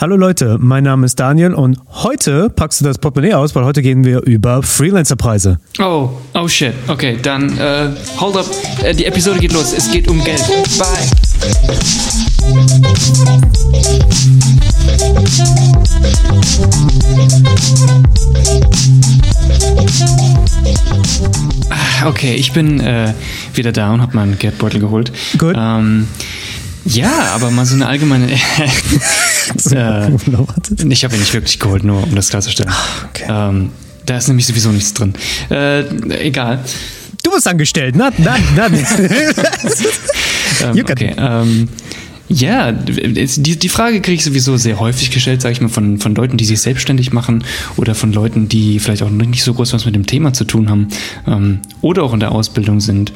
Hallo Leute, mein Name ist Daniel und heute packst du das Portemonnaie aus, weil heute gehen wir über Freelancer-Preise. Oh, oh shit. Okay, dann äh, hold up. Äh, die Episode geht los. Es geht um Geld. Bye. Ah, Okay, ich bin äh, wieder da und habe meinen Geldbeutel geholt. Gut. Ähm, ja, aber mal so eine allgemeine. äh, ich habe ihn nicht wirklich geholt, nur um das klarzustellen. okay. Ähm, da ist nämlich sowieso nichts drin. Äh, egal. Du bist angestellt, na, na, na. Ähm, okay. Ähm, ja, die, die Frage kriege ich sowieso sehr häufig gestellt, sage ich mal, von, von Leuten, die sich selbstständig machen oder von Leuten, die vielleicht auch nicht so groß was mit dem Thema zu tun haben ähm, oder auch in der Ausbildung sind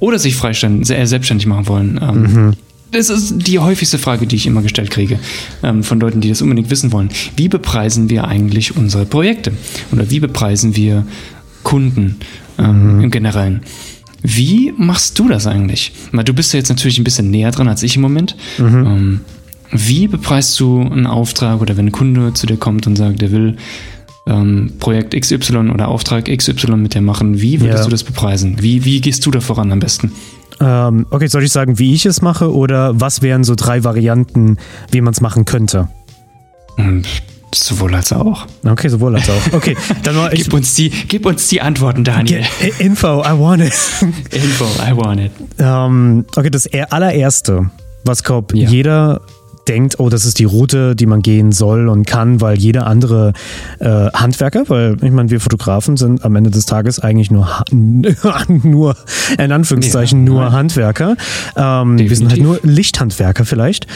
oder sich freistellen, sehr selbstständig machen wollen. Ähm, Das ist die häufigste Frage, die ich immer gestellt kriege ähm, von Leuten, die das unbedingt wissen wollen. Wie bepreisen wir eigentlich unsere Projekte? Oder wie bepreisen wir Kunden ähm, im Generellen? Wie machst du das eigentlich? Weil du bist ja jetzt natürlich ein bisschen näher dran als ich im Moment. Ähm, wie bepreist du einen Auftrag oder wenn ein Kunde zu dir kommt und sagt, der will ähm, Projekt XY oder Auftrag XY mit dir machen, wie würdest Ja. du das bepreisen? Wie, wie gehst du da voran am besten? Ähm, okay, soll ich sagen, wie ich es mache oder was wären so drei Varianten, wie man es machen könnte? Hm, Sowohl als auch. Okay, sowohl als auch. Okay, dann mal ich. Gib uns die, gib uns die Antworten, Daniel. Info, I want it. Info, I want it. Ähm, okay, das er- allererste, was glaub Ja. jeder denkt, oh, das ist die Route, die man gehen soll und kann, weil jeder andere äh, Handwerker, weil ich meine, wir Fotografen sind am Ende des Tages eigentlich nur, Ha- nur in Anführungszeichen, Ja, nur nein. Handwerker. Ähm, wir sind halt nur Lichthandwerker vielleicht.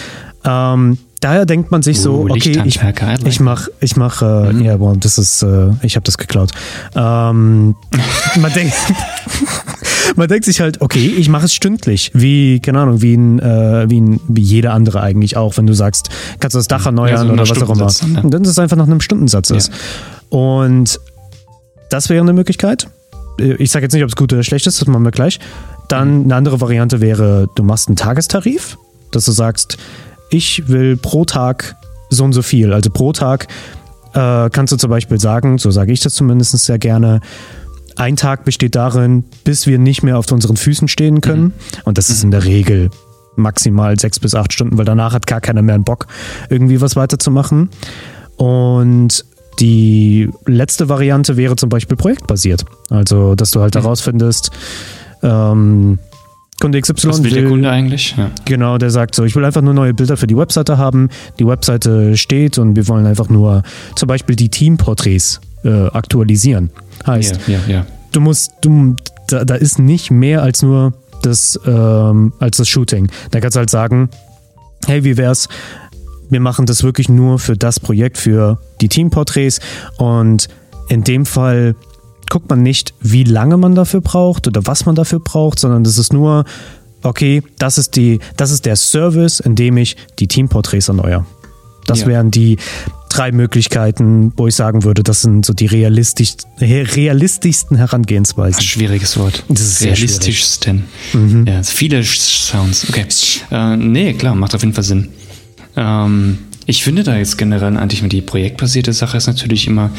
Ähm, daher denkt man sich so, Uh, okay, ich, ich mach, ich mach, äh, ja, boah, das ist, äh, ich habe das geklaut. Ähm, man denkt, man denkt sich halt, okay, ich mache es stündlich, wie, keine Ahnung, wie, ein, äh, wie, ein, wie jeder andere eigentlich auch, wenn du sagst, kannst du das Dach erneuern Ja, so oder was auch immer. Dann, ja. Und dann ist es einfach nach einem Stundensatz ist. Und das wäre eine Möglichkeit. Äh, Ich sage jetzt nicht, ob es gut oder schlecht ist, das machen wir gleich. Dann eine andere Variante wäre, du machst einen Tagestarif, dass du sagst, ich will pro Tag so und so viel. Also pro Tag äh, kannst du zum Beispiel sagen, so sage ich das zumindest sehr gerne, ein Tag besteht darin, bis wir nicht mehr auf unseren Füßen stehen können. Und das ist in der Regel maximal sechs bis acht Stunden, weil danach hat gar keiner mehr einen Bock, irgendwie was weiterzumachen. Und die letzte Variante wäre zum Beispiel projektbasiert. Also, dass du halt herausfindest, ähm, Kunde XY Was will der Kunde eigentlich? Ja. Genau, der sagt so, ich will einfach nur neue Bilder für die Webseite haben. Die Webseite steht und wir wollen einfach nur zum Beispiel die Teamporträts äh, aktualisieren. Heißt, Ja, ja, ja. du musst, du, da, da ist nicht mehr als nur das, ähm, als das Shooting. Da kannst du halt sagen, hey, wie wär's? Wir machen das wirklich nur für das Projekt, für die Teamporträts und in dem Fall guckt man nicht, wie lange man dafür braucht oder was man dafür braucht, sondern das ist nur, okay, das ist, die, das ist der Service, in dem ich die Teamporträts erneuere. Das Ja. wären die drei Möglichkeiten, wo ich sagen würde, das sind so die realistisch, realistischsten Herangehensweisen. Schwieriges Wort. Das ist Realistischsten. Mhm. Ja, viele Sounds. Okay. Äh, nee, klar, macht auf jeden Fall Sinn. Ähm, ich finde da jetzt generell eigentlich die projektbasierte Sache ist natürlich immer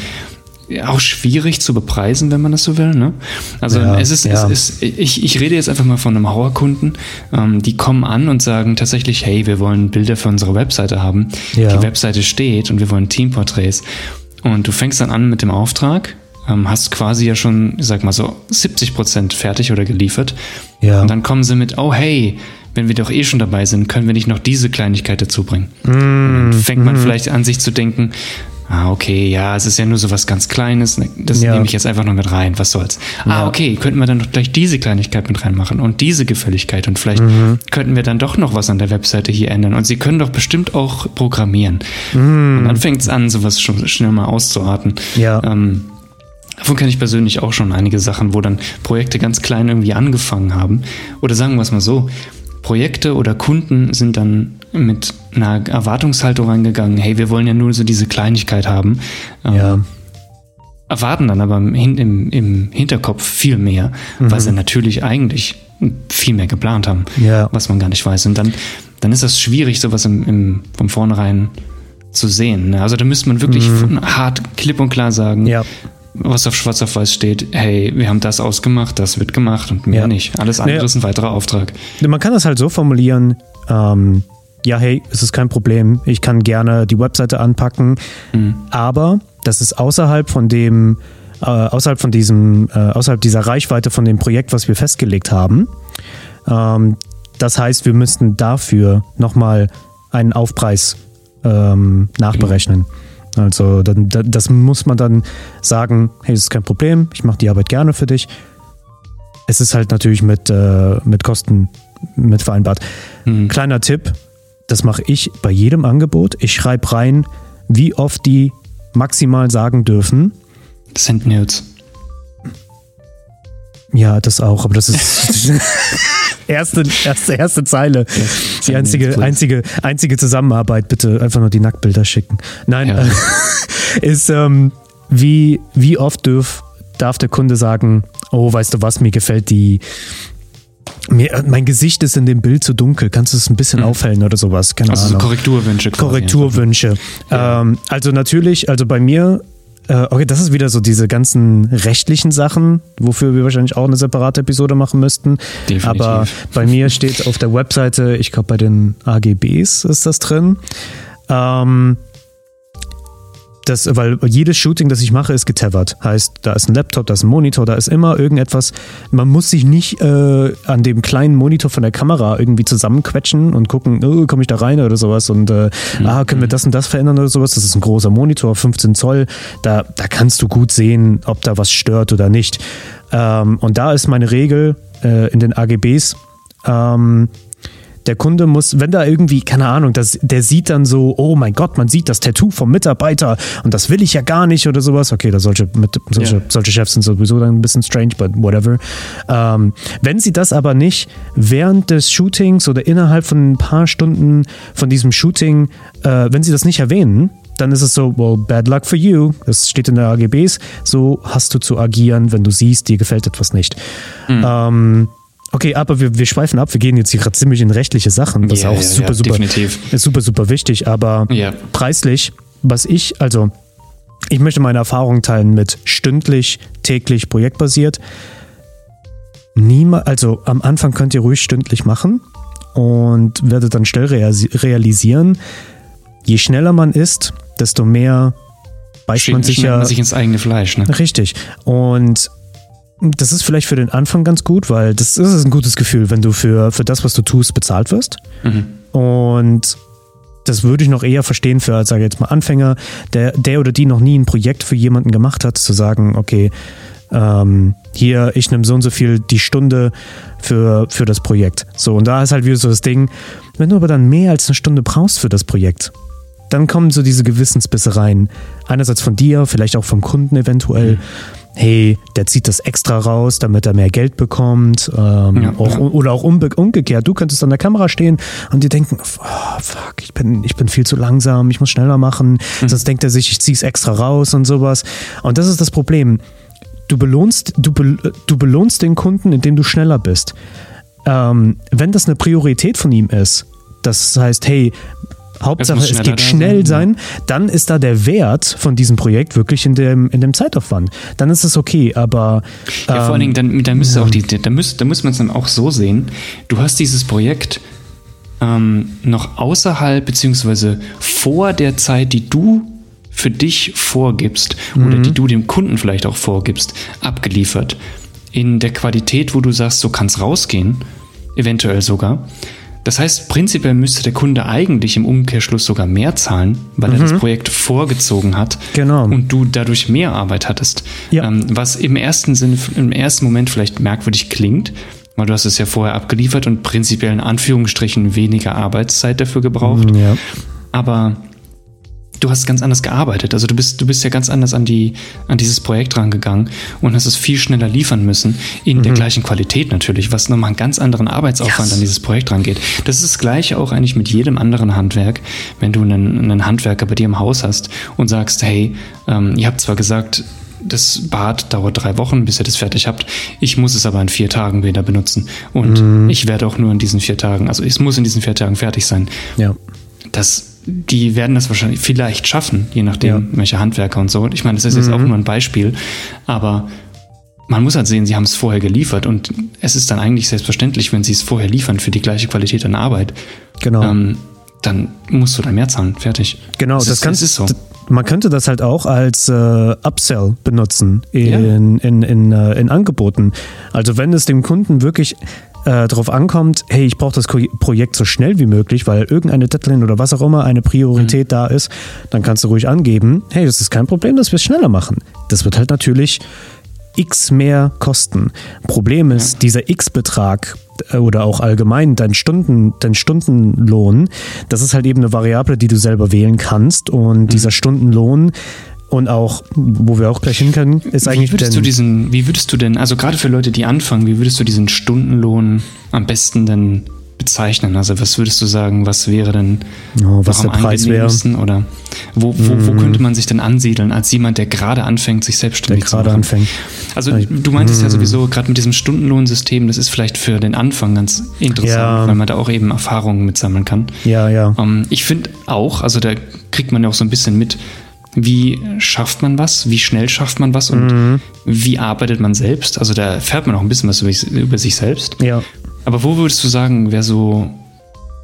auch schwierig zu bepreisen, wenn man das so will. Ne? Also Ja, es ist, ja. es ist ich, ich rede jetzt einfach mal von einem Hauerkunden, ähm, die kommen an und sagen tatsächlich, hey, wir wollen Bilder für unsere Webseite haben. Ja. Die Webseite steht und wir wollen Teamporträts. Und du fängst dann an mit dem Auftrag, ähm, hast quasi ja schon, ich sag mal so, 70 Prozent fertig oder geliefert. Ja. Und dann kommen sie mit, oh hey, wenn wir doch eh schon dabei sind, können wir nicht noch diese Kleinigkeit dazu bringen. Mm, Und dann fängt man vielleicht an, sich zu denken, ah, okay, ja, es ist ja nur so was ganz Kleines, ne, das Ja. nehme ich jetzt einfach noch mit rein, was soll's. Ah, okay, könnten wir dann doch gleich diese Kleinigkeit mit reinmachen und diese Gefälligkeit und vielleicht Mhm. könnten wir dann doch noch was an der Webseite hier ändern und sie können doch bestimmt auch programmieren. Und dann fängt es an, sowas schon schnell mal auszuarten. Mhm. Ja. Ähm, Davon kenne ich persönlich auch schon einige Sachen, wo dann Projekte ganz klein irgendwie angefangen haben. Oder sagen wir es mal so, Projekte oder Kunden sind dann mit einer Erwartungshaltung reingegangen, hey, wir wollen ja nur so diese Kleinigkeit haben. Ähm, Ja. Erwarten dann aber im, im, im Hinterkopf viel mehr, weil sie natürlich eigentlich viel mehr geplant haben, Ja. was man gar nicht weiß. Und dann, dann ist das schwierig, sowas im, im, von vornherein zu sehen. Ne? Also da müsste man wirklich mhm. hart, klipp und klar sagen, ja. Was auf schwarz auf weiß steht, hey, wir haben das ausgemacht, das wird gemacht und mehr ja. nicht. Alles andere ja. ist ein weiterer Auftrag. Man kann das halt so formulieren, ähm, ja, hey, es ist kein Problem, ich kann gerne die Webseite anpacken, mhm. aber das ist außerhalb von dem, äh, außerhalb von diesem, äh, außerhalb dieser Reichweite von dem Projekt, was wir festgelegt haben. Ähm, das heißt, wir müssten dafür nochmal einen Aufpreis ähm, nachberechnen. Mhm. Also dann, das muss man dann sagen, hey, das ist kein Problem, ich mache die Arbeit gerne für dich. Es ist halt natürlich mit, äh, mit Kosten mit vereinbart. Mhm. Kleiner Tipp, das mache ich bei jedem Angebot. Ich schreibe rein, wie oft die maximal sagen dürfen. Das sind Notes. Ja, das auch, aber das ist erste, erste, erste Zeile. Ja, die einzige, einzige, einzige Zusammenarbeit, bitte einfach nur die Nacktbilder schicken. Nein, ja. äh, ist, ähm, wie, wie oft dürf, darf der Kunde sagen, oh, weißt du was, mir gefällt die, mir, äh, mein Gesicht ist in dem Bild zu dunkel. Kannst du es ein bisschen mhm. aufhellen oder sowas? Keine also Ahnung. Korrekturwünsche. Quasi Korrekturwünsche. Ja. Ähm, also natürlich, also bei mir, okay, das ist wieder so diese ganzen rechtlichen Sachen, wofür wir wahrscheinlich auch eine separate Episode machen müssten. Definitiv. Aber bei mir steht auf der Webseite, ich glaube bei den AGBs ist das drin. Ähm, das, weil jedes Shooting, das ich mache, ist getethert. Heißt, da ist ein Laptop, da ist ein Monitor, da ist immer irgendetwas. Man muss sich nicht äh, an dem kleinen Monitor von der Kamera irgendwie zusammenquetschen und gucken, oh, komme ich da rein oder sowas und äh, mhm. ah, können wir das und das verändern oder sowas. Das ist ein großer Monitor, 15 Zoll. Da, da kannst du gut sehen, ob da was stört oder nicht. Ähm, und da ist meine Regel äh, in den AGBs. Ähm, der Kunde muss, wenn da irgendwie, keine Ahnung, das, der sieht dann so, oh mein Gott, man sieht das Tattoo vom Mitarbeiter und das will ich ja gar nicht oder sowas. Okay, da solche, mit, solche, yeah. solche Chefs sind sowieso dann ein bisschen strange, but whatever. Ähm, wenn sie das aber nicht während des Shootings oder innerhalb von ein paar Stunden von diesem Shooting, äh, wenn sie das nicht erwähnen, dann ist es so, well, bad luck for you. Das steht in der AGBs. So hast du zu agieren, wenn du siehst, dir gefällt etwas nicht. Mhm. Ähm, Okay, aber wir, wir schweifen ab. Wir gehen jetzt hier gerade ziemlich in rechtliche Sachen. Das yeah, ist auch ja, super, ja, super, definitiv. ist super, super wichtig. Aber preislich, was ich, also ich möchte meine Erfahrungen teilen mit stündlich, täglich, projektbasiert. Niemals, also am Anfang könnt ihr ruhig stündlich machen und werdet dann schnell realisieren, je schneller man ist, desto mehr beißt man sich ja. Man sich ins eigene Fleisch. Ne? Richtig. Und das ist vielleicht für den Anfang ganz gut, weil das ist ein gutes Gefühl, wenn du für, für das, was du tust, bezahlt wirst. Mhm. Und das würde ich noch eher verstehen für, sage ich jetzt mal, Anfänger, der, der oder die noch nie ein Projekt für jemanden gemacht hat, zu sagen, okay, ähm, hier, ich nehme so und so viel die Stunde für, für das Projekt. So, und da ist halt wieder so das Ding, wenn du aber dann mehr als eine Stunde brauchst für das Projekt, dann kommen so diese Gewissensbissereien. Einerseits von dir, vielleicht auch vom Kunden eventuell. Mhm hey, der zieht das extra raus, damit er mehr Geld bekommt. Ähm, ja, auch. Oder auch umgekehrt. Du könntest an der Kamera stehen und dir denken, oh, fuck, ich bin, ich bin viel zu langsam, ich muss schneller machen. Mhm. Sonst denkt er sich, ich zieh's extra raus und sowas. Und das ist das Problem. Du belohnst, du, be, du belohnst den Kunden, indem du schneller bist. Ähm, wenn das eine Priorität von ihm ist, das heißt, hey, Hauptsache, es, es geht schnell sein, dann ist da der Wert von diesem Projekt wirklich in dem, in dem Zeitaufwand. Dann ist es okay, aber. Ähm, ja, vor allen Dingen, dann, dann müsste auch die, da muss, da muss man es dann auch so sehen. Du hast dieses Projekt ähm, noch außerhalb, beziehungsweise vor der Zeit, die du für dich vorgibst mhm. oder die du dem Kunden vielleicht auch vorgibst, abgeliefert. In der Qualität, wo du sagst, so kann es rausgehen, eventuell sogar. Das heißt, prinzipiell müsste der Kunde eigentlich im Umkehrschluss sogar mehr zahlen, weil mhm. er das mhm. Projekt vorgezogen hat genau. und du dadurch mehr Arbeit hattest. Ja. Ähm, was im ersten Sinne, im ersten Moment vielleicht merkwürdig klingt, weil du hast es ja vorher abgeliefert und prinzipiell in Anführungsstrichen weniger Arbeitszeit dafür gebraucht. Ja. Aber du hast ganz anders gearbeitet. Also du bist, du bist ja ganz anders an, die, an dieses Projekt rangegangen und hast es viel schneller liefern müssen, in mhm. der gleichen Qualität natürlich, was nochmal einen ganz anderen Arbeitsaufwand yes. an dieses Projekt rangeht. Das ist das gleiche auch eigentlich mit jedem anderen Handwerk, wenn du einen, einen Handwerker bei dir im Haus hast und sagst, hey, ähm, ihr habt zwar gesagt, das Bad dauert drei Wochen, bis ihr das fertig habt. Ich muss es aber in vier Tagen wieder benutzen. Und mhm. ich werde auch nur in diesen vier Tagen, also es muss in diesen vier Tagen fertig sein. Ja. Das die werden das wahrscheinlich vielleicht schaffen, je nachdem, ja. welche Handwerker und so. Ich meine, das ist jetzt mhm. auch nur ein Beispiel, aber man muss halt sehen, sie haben es vorher geliefert und es ist dann eigentlich selbstverständlich, wenn sie es vorher liefern für die gleiche Qualität an Arbeit. Genau. Ähm, dann musst du da mehr zahlen. Fertig. Genau, das, das, kannst, ist so. Man könnte das halt auch als äh, Upsell benutzen in, ja. in, in, in, äh, in Angeboten. Also wenn es dem Kunden wirklich äh, darauf ankommt, hey, ich brauche das Projekt so schnell wie möglich, weil irgendeine Deadline oder was auch immer eine Priorität mhm. da ist, dann kannst du ruhig angeben, hey, das ist kein Problem, dass wir es schneller machen. Das wird halt natürlich x mehr kosten. Problem ist, ja. dieser x-Betrag äh, oder auch allgemein dein, Stunden, dein Stundenlohn, das ist halt eben eine Variable, die du selber wählen kannst. Und mhm. dieser Stundenlohn und auch, wo wir auch gleich hin können, ist wie eigentlich. Würdest du diesen, wie würdest du denn, also gerade für Leute, die anfangen, wie würdest du diesen Stundenlohn am besten denn bezeichnen? Also was würdest du sagen, was wäre denn oh, was der Preis wäre? Oder wo, wo, wo mhm. könnte man sich denn ansiedeln als jemand, der gerade anfängt, sich selbstständig der zu machen? anfängt. Also du meintest mm. ja mhm. sowieso, gerade mit diesem Stundenlohnsystem, das ist vielleicht für den Anfang ganz interessant, ja. weil man da auch eben Erfahrungen mitsammeln kann. Ja, ja. Um, ähm, ich finde auch, also da kriegt man ja auch so ein bisschen mit, wie schafft man was, wie schnell schafft man was und mhm. wie arbeitet man selbst. Also da erfährt man auch ein bisschen was über sich selbst. Ja. Aber wo würdest du sagen, wäre so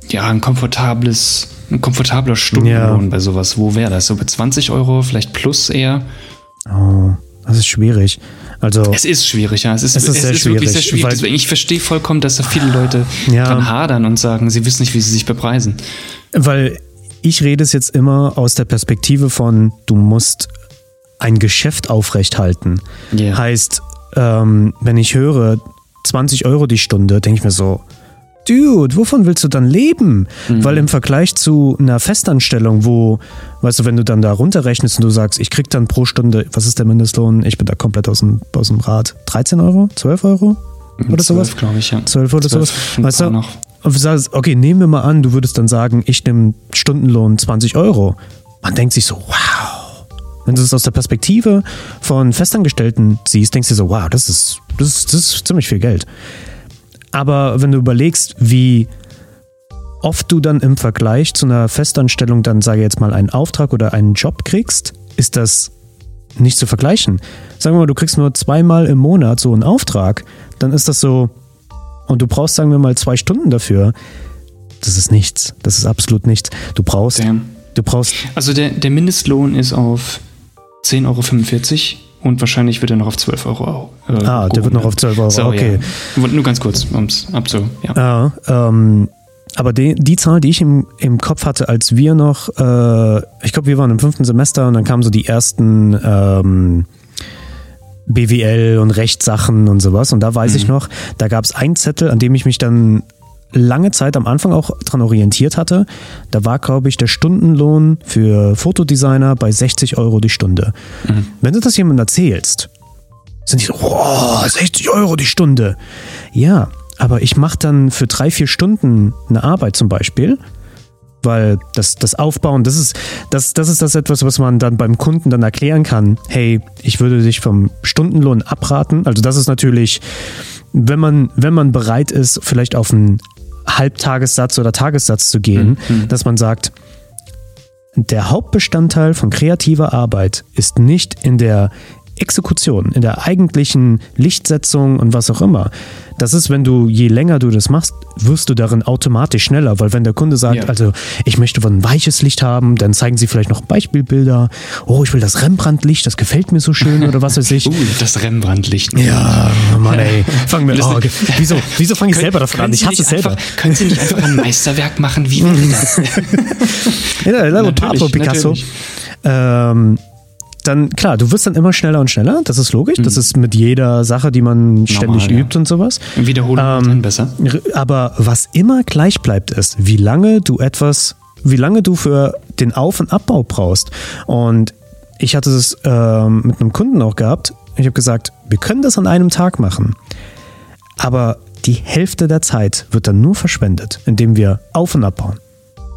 ja ein komfortables, ein komfortabler Stundenlohn ja. bei sowas? Wo wäre das? So bei 20 Euro, vielleicht plus eher? Oh, das ist schwierig. Also, es ist schwierig, ja. Es ist, es ist, es ist schwierig, wirklich sehr schwierig. Deswegen, ich verstehe vollkommen, dass da viele Leute ja. dran hadern und sagen, sie wissen nicht, wie sie sich bepreisen. Weil ich rede es jetzt immer aus der Perspektive von, du musst ein Geschäft aufrechthalten. Yeah. Heißt, ähm, wenn ich höre, 20 Euro die Stunde, denke ich mir so, Dude, wovon willst du dann leben? Mhm. Weil im Vergleich zu einer Festanstellung, wo, weißt du, wenn du dann da runterrechnest und du sagst, ich krieg dann pro Stunde, was ist der Mindestlohn? Ich bin da komplett aus dem, aus dem Rad. 13 Euro? 12 Euro? Oder 12, sowas? glaube ich, ja. 12 oder 12, sowas. Weißt du, noch. Okay, nehmen wir mal an, du würdest dann sagen, ich nehme Stundenlohn 20 Euro. Man denkt sich so, wow. Wenn du es aus der Perspektive von Festangestellten siehst, denkst du so, wow, das ist das ist, das ist ziemlich viel Geld. Aber wenn du überlegst, wie oft du dann im Vergleich zu einer Festanstellung dann, sage ich jetzt mal, einen Auftrag oder einen Job kriegst, ist das nicht zu vergleichen. Sagen wir mal, du kriegst nur zweimal im Monat so einen Auftrag, dann ist das so, und du brauchst, sagen wir mal, zwei Stunden dafür. Das ist nichts. Das ist absolut nichts. Du brauchst. Damn. Du brauchst. Also der, der Mindestlohn ist auf 10,45 Euro und wahrscheinlich wird er noch auf 12 Euro. Äh, ah, der wird noch auf 12 Euro, so, okay. Ja. Nur ganz kurz, um es abzu. Ja, ja ähm, aber die, die Zahl, die ich im, im Kopf hatte, als wir noch, äh, ich glaube, wir waren im fünften Semester und dann kamen so die ersten ähm, BWL und Rechtssachen und sowas. Und da weiß mhm. ich noch, da gab es einen Zettel, an dem ich mich dann lange Zeit am Anfang auch dran orientiert hatte. Da war, glaube ich, der Stundenlohn für Fotodesigner bei 60 Euro die Stunde. Mhm. Wenn du das jemandem erzählst, sind die so, oh, 60 Euro die Stunde. Ja, aber ich mache dann für drei, vier Stunden eine Arbeit zum Beispiel, weil das, das Aufbauen, das ist, das, das ist das etwas, was man dann beim Kunden dann erklären kann. Hey, ich würde dich vom Stundenlohn abraten. Also das ist natürlich, wenn man, wenn man bereit ist, vielleicht auf einen Halbtagessatz oder Tagessatz zu gehen, mhm. dass man sagt, der Hauptbestandteil von kreativer Arbeit ist nicht in der Exekution, in der eigentlichen Lichtsetzung und was auch immer. Das ist, wenn du, je länger du das machst, wirst du darin automatisch schneller, weil wenn der Kunde sagt, ja. also ich möchte ein weiches Licht haben, dann zeigen sie vielleicht noch Beispielbilder. Oh, ich will das Rembrandt-Licht, das gefällt mir so schön oder was weiß ich. uh, das Rembrandt-Licht. Ja, Mann ey, fangen wir an. Oh, wieso, wieso fange ich selber davon an? Ich hasse es selber. Einfach, können Sie nicht einfach ein Meisterwerk machen? Wie wäre das? ja, Picasso. Ähm, dann, klar, du wirst dann immer schneller und schneller, das ist logisch. Mhm. Das ist mit jeder Sache, die man ständig Normal, übt ja. und sowas. Wiederholung ähm, besser. Aber was immer gleich bleibt, ist, wie lange du etwas, wie lange du für den Auf- und Abbau brauchst. Und ich hatte es ähm, mit einem Kunden auch gehabt. Ich habe gesagt, wir können das an einem Tag machen. Aber die Hälfte der Zeit wird dann nur verschwendet, indem wir auf- und abbauen.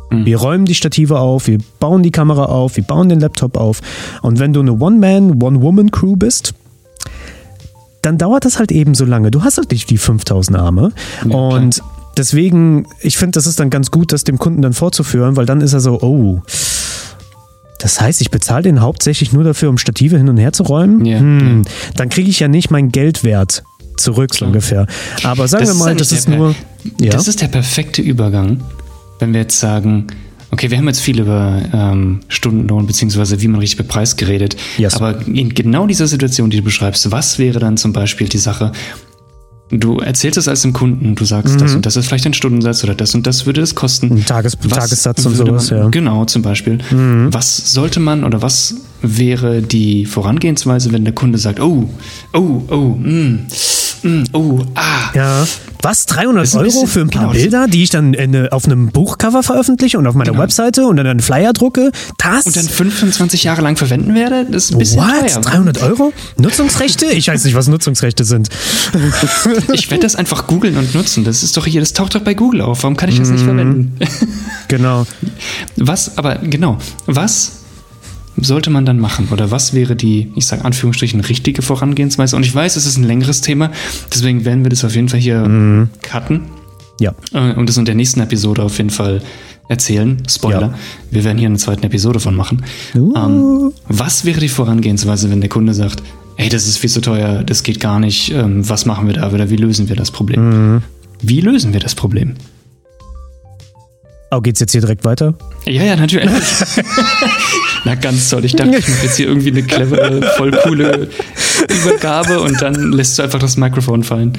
Mhm. Wir räumen die Stative auf, wir bauen die Kamera auf, wir bauen den Laptop auf. Und wenn du eine One-Man, One-Woman-Crew bist, dann dauert das halt eben so lange. Du hast halt nicht die 5000 Arme. Ja, und deswegen, ich finde, das ist dann ganz gut, das dem Kunden dann vorzuführen, weil dann ist er so, oh. Das heißt, ich bezahle den hauptsächlich nur dafür, um Stative hin und her zu räumen? Ja, hm, Dann kriege ich ja nicht mein Geld wert zurück, so ungefähr. Aber sagen Das wir mal, das ist nur. Ja. Das ist der perfekte Übergang, wenn wir jetzt sagen, okay, wir haben jetzt viel über ähm, Stundenlohn beziehungsweise wie man richtig bepreist geredet. Yes. Aber in genau dieser Situation, die du beschreibst, was wäre dann zum Beispiel die Sache? Du erzählst es als dem Kunden, du sagst, das und das ist vielleicht ein Stundensatz oder das und das würde es kosten. Ein Tages Tagessatz und sowas, man, ja. Mhm. Genau, zum Beispiel. Was sollte man oder was wäre die Vorangehensweise, wenn der Kunde sagt, oh, oh, oh, mm, mm, oh, ah. Ja. Was? 300 ist ein Euro bisschen- für ein paar genau, Bilder, die ich dann in, eine- auf einem Buchcover veröffentliche und auf meiner Genau. Webseite und dann einen Flyer drucke? Das? Und dann 25 Jahre lang verwenden werde? Das ist ein bisschen What? teuer. 300 Euro? Nutzungsrechte? Ich weiß nicht, was Nutzungsrechte sind. Ich werde das einfach googeln und nutzen. Das ist doch hier, das taucht doch bei Google auf. Warum kann ich das nicht Mhm. verwenden? Genau. Was, aber genau, was sollte man dann machen? Oder was wäre die, ich sage Anführungsstrichen, richtige Vorangehensweise? Und ich weiß, es ist ein längeres Thema, deswegen werden wir das auf jeden Fall hier Mhm. cutten Ja. äh, und das in der nächsten Episode auf jeden Fall erzählen. Spoiler. Ja. Wir werden hier eine zweite Episode von machen. Uh. Ähm, was wäre die Vorangehensweise, wenn der Kunde sagt, hey, das ist viel zu teuer, das geht gar nicht, ähm, was machen wir da oder wie lösen wir das Problem? Mhm. Wie lösen wir das Problem? Oh, geht's jetzt hier direkt weiter? Ja, ja, natürlich. Na, ganz toll. Ich dachte, ich mache jetzt hier irgendwie eine clevere, voll coole Übergabe und dann lässt du einfach das Mikrofon fallen.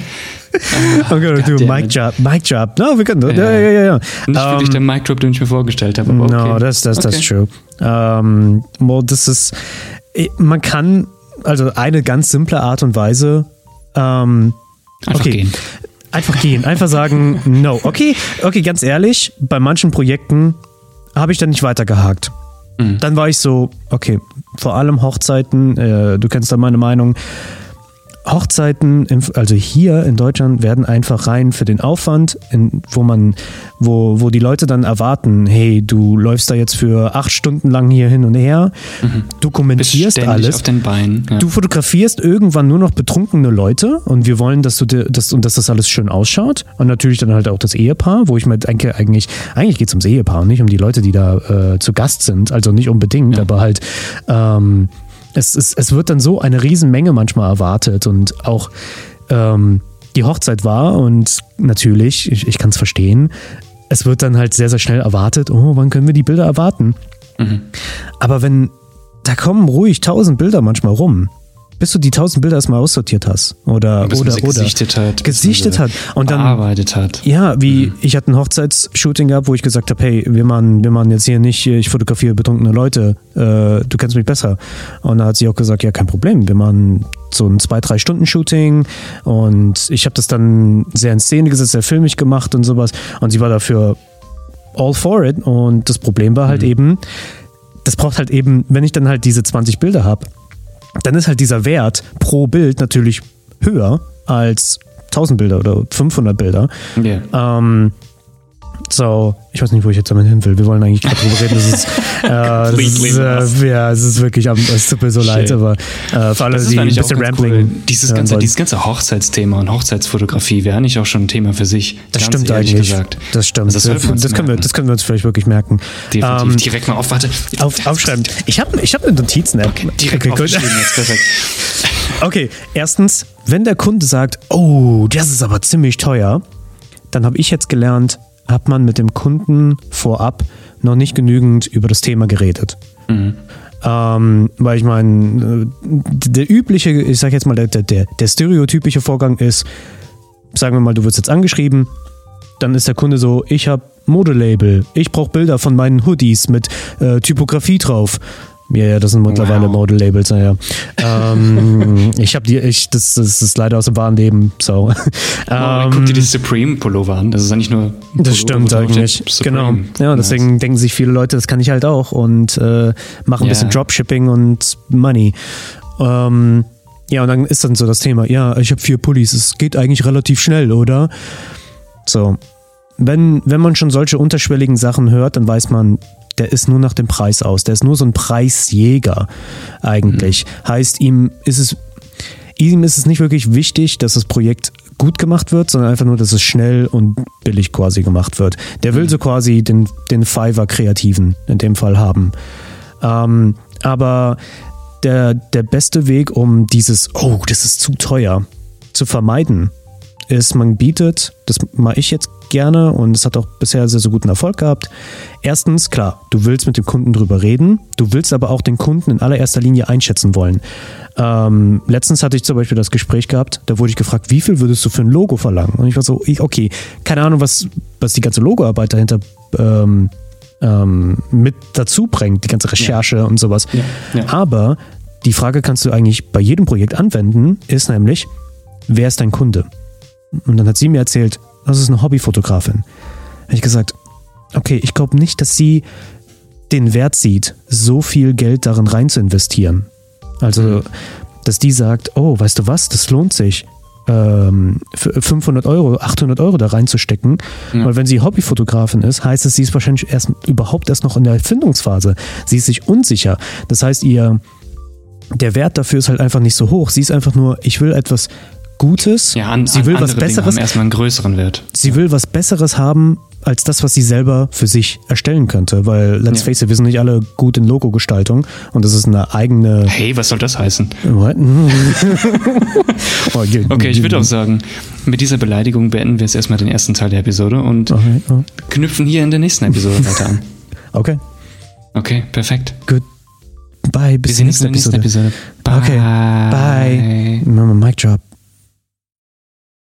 Ah, I'm gonna do goddammit. Mic Job. Mic Job. No, wir können. Ja, Ja. ja, ja, ja. Nicht Ähm, wirklich der Mic Drop, den ich mir vorgestellt habe, aber okay. No, that's, that's, that's Okay. true. Ähm, well, das ist, eh, man kann, also eine ganz simple Art und Weise, ähm, Einfach okay. gehen. Einfach gehen, einfach sagen, no. Okay, okay, ganz ehrlich, bei manchen Projekten habe ich dann nicht weitergehakt. Mhm. Dann war ich so, okay, vor allem Hochzeiten, äh, du kennst da meine Meinung. Hochzeiten, also hier in Deutschland, werden einfach rein für den Aufwand, in, wo man, wo, wo die Leute dann erwarten, hey, du läufst da jetzt für acht Stunden lang hier hin und her, Bist dokumentierst alles. auf den Beinen. Ja. Du fotografierst irgendwann nur noch betrunkene Leute und wir wollen, dass du dir, dass, und dass das alles schön ausschaut. Und natürlich dann halt auch das Ehepaar, wo ich mir denke, eigentlich, eigentlich geht es ums Ehepaar und nicht um die Leute, die da äh, zu Gast sind. Also nicht unbedingt, Ja. aber halt, ähm, es, ist, es wird dann so eine Riesenmenge manchmal erwartet und auch ähm, die Hochzeit war und natürlich, ich, ich kann es verstehen, es wird dann halt sehr, sehr schnell erwartet, oh, wann können wir die Bilder erwarten? Mhm. Aber wenn, da kommen ruhig tausend Bilder manchmal rum, bis du die tausend Bilder erstmal aussortiert hast. Oder, Bis oder, oder. gesichtet hat. Gesichtet hat. Und dann, bearbeitet hat. ja, wie ich hatte ein Hochzeitsshooting gehabt, wo ich gesagt habe, hey, wir machen, wir machen jetzt hier nicht, ich fotografiere betrunkene Leute, äh, du kennst mich besser. Und da hat sie auch gesagt, ja, kein Problem, wir machen so ein zwei, drei Stunden Shooting und ich habe das dann sehr in Szene gesetzt, sehr filmig gemacht und sowas. Und sie war dafür all for it. Und das Problem war halt eben, das braucht halt eben, wenn ich dann halt diese 20 Bilder habe, dann ist halt dieser Wert pro Bild natürlich höher als 1000 Bilder oder 500 Bilder. Ja. Ähm, so, ich weiß nicht, wo ich jetzt damit hin will. Wir wollen eigentlich gerade drüber reden. Das ist, äh, das ist, äh, ja, es ist wirklich, am- es tut mir so leid, Shit. aber äh, für alle, Das ist die ein bisschen Rambling. cool. Dieses ganze, wollen. dieses ganze Hochzeitsthema und Hochzeitsfotografie wäre eigentlich auch schon ein Thema für sich. das stimmt eigentlich. Gesagt. Das stimmt. Also das, wir das, können wir, das können wir uns vielleicht wirklich merken. Definitiv. Ähm, direkt mal auf, warte. auf, aufschreiben. Ich habe ich hab eine Notizen-App. Okay, direkt Okay, aufgeschrieben jetzt, perfekt. Okay, erstens, wenn der Kunde sagt, oh, das ist aber ziemlich teuer, dann habe ich jetzt gelernt, hat man mit dem Kunden vorab noch nicht genügend über das Thema geredet. Ähm, weil ich meine, äh, der übliche, ich sag jetzt mal, der, der, der stereotypische Vorgang ist, sagen wir mal, du wirst jetzt angeschrieben, dann ist der Kunde so, ich habe Modelabel, ich brauche Bilder von meinen Hoodies mit äh, Typografie drauf. Ja, ja, das sind mittlerweile Wow. Modelabels, naja. ähm, ich habe die, ich, das, das ist leider aus dem wahren Leben, so. Ähm, guck dir die Supreme Pullover an. Das ist eigentlich nur. ein das Pullover, stimmt eigentlich. Genau. Ja, deswegen denken sich viele Leute, das kann ich halt auch und äh, machen ein Ja. bisschen Dropshipping und Money. Ähm, ja, und dann ist dann so das Thema, ja, ich habe vier Pullis, es geht eigentlich relativ schnell, oder? So. Wenn, wenn man schon solche unterschwelligen Sachen hört, dann weiß man, der ist nur nach dem Preis aus. Der ist nur so ein Preisjäger eigentlich. Heißt, ihm ist es ihm ist es nicht wirklich wichtig, dass das Projekt gut gemacht wird, sondern einfach nur, dass es schnell und billig quasi gemacht wird. Der will so quasi den, den Fiverr-Kreativen in dem Fall haben. Ähm, aber der, der beste Weg, um dieses, oh, das ist zu teuer, zu vermeiden, ist, man bietet, das mache ich jetzt gerne und es hat auch bisher sehr, sehr guten Erfolg gehabt. Erstens, klar, du willst mit dem Kunden drüber reden, du willst aber auch den Kunden in allererster Linie einschätzen wollen. Ähm, letztens hatte ich zum Beispiel das Gespräch gehabt, da wurde ich gefragt, wie viel würdest du für ein Logo verlangen? Und ich war so, ich, okay, keine Ahnung, was, was die ganze Logoarbeit dahinter ähm, ähm, mit dazu bringt, die ganze Recherche ja. und sowas. Ja, ja. Aber die Frage kannst du eigentlich bei jedem Projekt anwenden, ist nämlich, wer ist dein Kunde? Und dann hat sie mir erzählt, das ist eine Hobbyfotografin. Habe ich gesagt, okay, ich glaube nicht, dass sie den Wert sieht, so viel Geld darin rein zu investieren. Also, mhm. dass die sagt, oh, weißt du was, das lohnt sich, ähm, 500 Euro, 800 Euro da reinzustecken. Ja. Weil wenn sie Hobbyfotografin ist, heißt es, sie ist wahrscheinlich erst überhaupt erst noch in der Erfindungsphase. Sie ist sich unsicher. Das heißt, ihr der Wert dafür ist halt einfach nicht so hoch. Sie ist einfach nur, ich will etwas Gutes. Ja, an, sie will was Besseres. Haben erstmal einen größeren Wert. Sie will was Besseres haben als das, was sie selber für sich erstellen könnte. Weil, let's ja. face it, wir sind nicht alle gut in Logo-Gestaltung und das ist eine eigene. Hey, was soll das heißen? Oh, okay, ich würde auch sagen, mit dieser Beleidigung beenden wir jetzt erstmal den ersten Teil der Episode und okay, oh. knüpfen hier in der nächsten Episode weiter an. Okay. Okay, perfekt. Gut. Bye. Bis uns in der nächsten Episode. Bye. Okay. Bye. Mama, Mic drop.